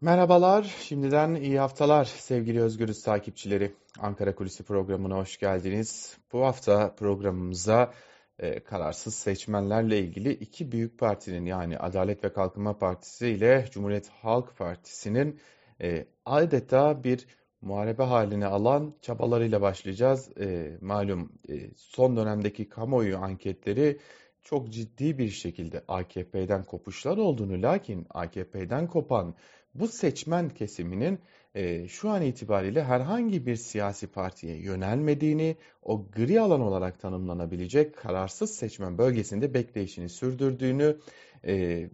Merhabalar, şimdiden iyi haftalar sevgili Özgürüz takipçileri. Ankara Kulisi programına hoş geldiniz. Bu hafta programımıza e, kararsız seçmenlerle ilgili iki büyük partinin yani Adalet ve Kalkınma Partisi ile Cumhuriyet Halk Partisi'nin e, adeta bir muharebe haline alan çabalarıyla başlayacağız. E, malum e, son dönemdeki kamuoyu anketleri çok ciddi bir şekilde AKP'den kopuşlar olduğunu lakin AKP'den kopan bu seçmen kesiminin e, şu an itibariyle herhangi bir siyasi partiye yönelmediğini, o gri alan olarak tanımlanabilecek kararsız seçmen bölgesinde bekleyişini sürdürdüğünü, e,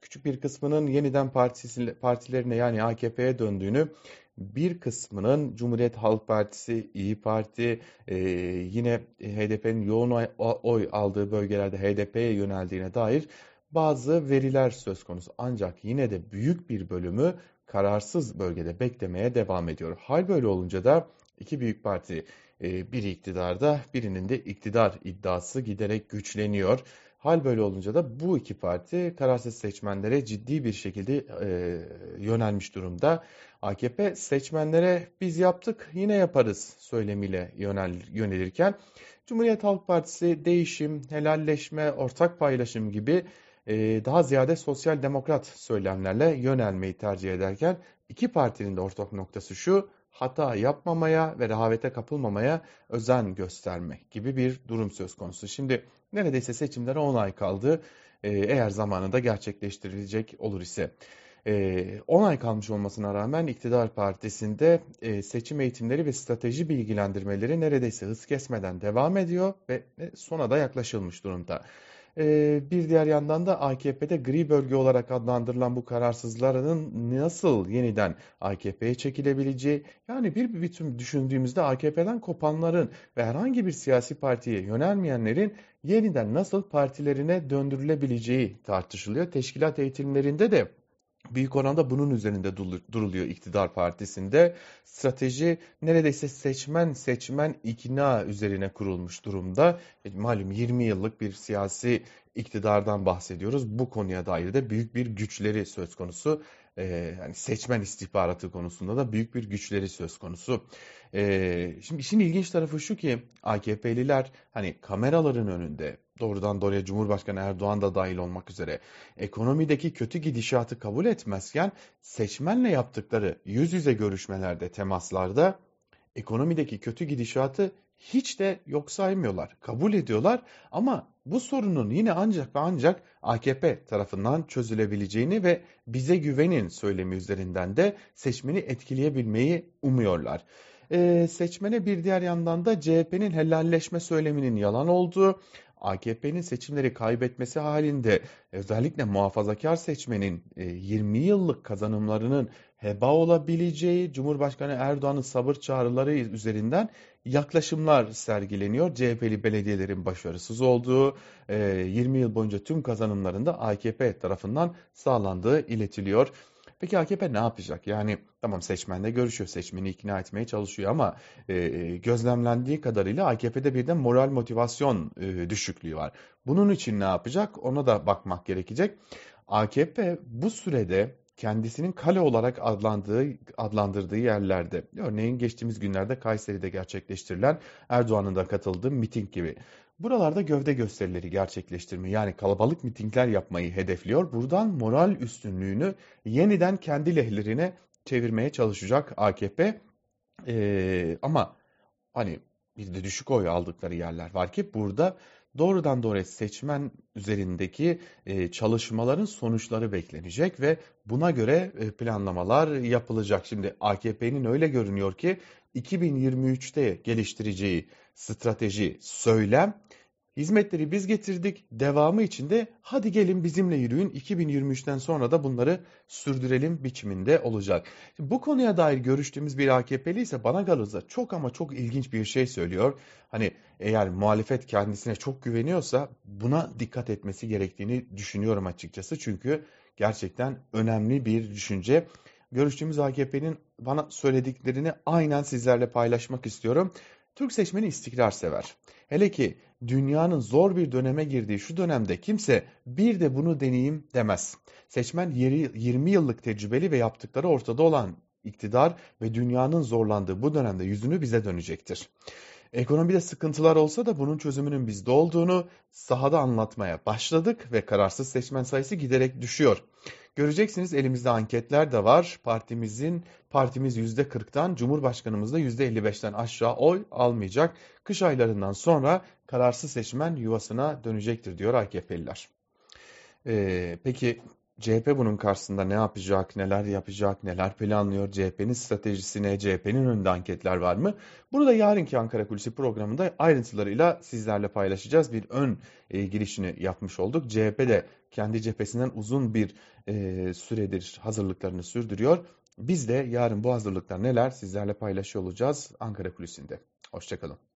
küçük bir kısmının yeniden partisi, partilerine yani AKP'ye döndüğünü, bir kısmının Cumhuriyet Halk Partisi, İyi Parti, e, yine HDP'nin yoğun oy, oy aldığı bölgelerde HDP'ye yöneldiğine dair bazı veriler söz konusu. Ancak yine de büyük bir bölümü kararsız bölgede beklemeye devam ediyor. Hal böyle olunca da iki büyük parti e, biri iktidarda birinin de iktidar iddiası giderek güçleniyor. Hal böyle olunca da bu iki parti kararsız seçmenlere ciddi bir şekilde e, yönelmiş durumda. AKP seçmenlere biz yaptık yine yaparız söylemiyle yönel, yönelirken Cumhuriyet Halk Partisi değişim, helalleşme, ortak paylaşım gibi e, daha ziyade sosyal demokrat söylemlerle yönelmeyi tercih ederken iki partinin de ortak noktası şu hata yapmamaya ve rehavete kapılmamaya özen göstermek gibi bir durum söz konusu. Şimdi neredeyse seçimlere 10 ay kaldı e, eğer zamanında gerçekleştirilecek olur ise. 10 ay kalmış olmasına rağmen iktidar partisinde seçim eğitimleri ve strateji bilgilendirmeleri neredeyse hız kesmeden devam ediyor ve sona da yaklaşılmış durumda. Bir diğer yandan da AKP'de gri bölge olarak adlandırılan bu kararsızların nasıl yeniden AKP'ye çekilebileceği yani bir bütün düşündüğümüzde AKP'den kopanların ve herhangi bir siyasi partiye yönelmeyenlerin yeniden nasıl partilerine döndürülebileceği tartışılıyor. Teşkilat eğitimlerinde de büyük oranda bunun üzerinde duruluyor iktidar partisinde. Strateji neredeyse seçmen seçmen ikna üzerine kurulmuş durumda. E, malum 20 yıllık bir siyasi iktidardan bahsediyoruz. Bu konuya dair de büyük bir güçleri söz konusu. Ee, yani seçmen istihbaratı konusunda da büyük bir güçleri söz konusu. Ee, şimdi işin ilginç tarafı şu ki AKP'liler hani kameraların önünde doğrudan doğruya Cumhurbaşkanı Erdoğan da dahil olmak üzere ekonomideki kötü gidişatı kabul etmezken seçmenle yaptıkları yüz yüze görüşmelerde, temaslarda ekonomideki kötü gidişatı hiç de yok saymıyorlar. Kabul ediyorlar ama bu sorunun yine ancak ve ancak AKP tarafından çözülebileceğini ve bize güvenin söylemi üzerinden de seçmeni etkileyebilmeyi umuyorlar. Ee, seçmene bir diğer yandan da CHP'nin helalleşme söyleminin yalan olduğu, AKP'nin seçimleri kaybetmesi halinde özellikle muhafazakar seçmenin 20 e, yıllık kazanımlarının heba olabileceği Cumhurbaşkanı Erdoğan'ın sabır çağrıları üzerinden yaklaşımlar sergileniyor. CHP'li belediyelerin başarısız olduğu, 20 e, yıl boyunca tüm kazanımlarında AKP tarafından sağlandığı iletiliyor. Peki AKP ne yapacak? Yani tamam seçmenle görüşüyor, seçmeni ikna etmeye çalışıyor ama e, e gözlemlendiği kadarıyla AKP'de bir de moral motivasyon e, düşüklüğü var. Bunun için ne yapacak? Ona da bakmak gerekecek. AKP bu sürede kendisinin kale olarak adlandığı, adlandırdığı yerlerde, örneğin geçtiğimiz günlerde Kayseri'de gerçekleştirilen Erdoğan'ın da katıldığı miting gibi. Buralarda gövde gösterileri gerçekleştirmeyi yani kalabalık mitingler yapmayı hedefliyor. Buradan moral üstünlüğünü yeniden kendi lehlerine çevirmeye çalışacak AKP. Ee, ama hani bir de düşük oy aldıkları yerler var ki burada doğrudan doğruya seçmen üzerindeki e, çalışmaların sonuçları beklenecek ve buna göre e, planlamalar yapılacak. Şimdi AKP'nin öyle görünüyor ki 2023'te geliştireceği strateji, söylem Hizmetleri biz getirdik. Devamı için de hadi gelin bizimle yürüyün. 2023'ten sonra da bunları sürdürelim biçiminde olacak. Şimdi bu konuya dair görüştüğümüz bir AKP'li ise bana kalırsa çok ama çok ilginç bir şey söylüyor. Hani eğer muhalefet kendisine çok güveniyorsa buna dikkat etmesi gerektiğini düşünüyorum açıkçası. Çünkü gerçekten önemli bir düşünce. Görüştüğümüz AKP'nin bana söylediklerini aynen sizlerle paylaşmak istiyorum. Türk seçmeni istikrar sever. Hele ki dünyanın zor bir döneme girdiği şu dönemde kimse bir de bunu deneyeyim demez. Seçmen 20 yıllık tecrübeli ve yaptıkları ortada olan iktidar ve dünyanın zorlandığı bu dönemde yüzünü bize dönecektir. Ekonomide sıkıntılar olsa da bunun çözümünün bizde olduğunu sahada anlatmaya başladık ve kararsız seçmen sayısı giderek düşüyor. Göreceksiniz elimizde anketler de var. Partimizin partimiz %40'tan, Cumhurbaşkanımız da %55'ten aşağı oy almayacak. Kış aylarından sonra kararsız seçmen yuvasına dönecektir diyor AKP'liler. Ee, peki CHP bunun karşısında ne yapacak, neler yapacak, neler planlıyor, CHP'nin stratejisine, CHP'nin önünde anketler var mı? Bunu da yarınki Ankara Kulisi programında ayrıntılarıyla sizlerle paylaşacağız. Bir ön e, girişini yapmış olduk. CHP de kendi cephesinden uzun bir e, süredir hazırlıklarını sürdürüyor. Biz de yarın bu hazırlıklar neler sizlerle paylaşıyor olacağız Ankara Kulisi'nde. Hoşçakalın.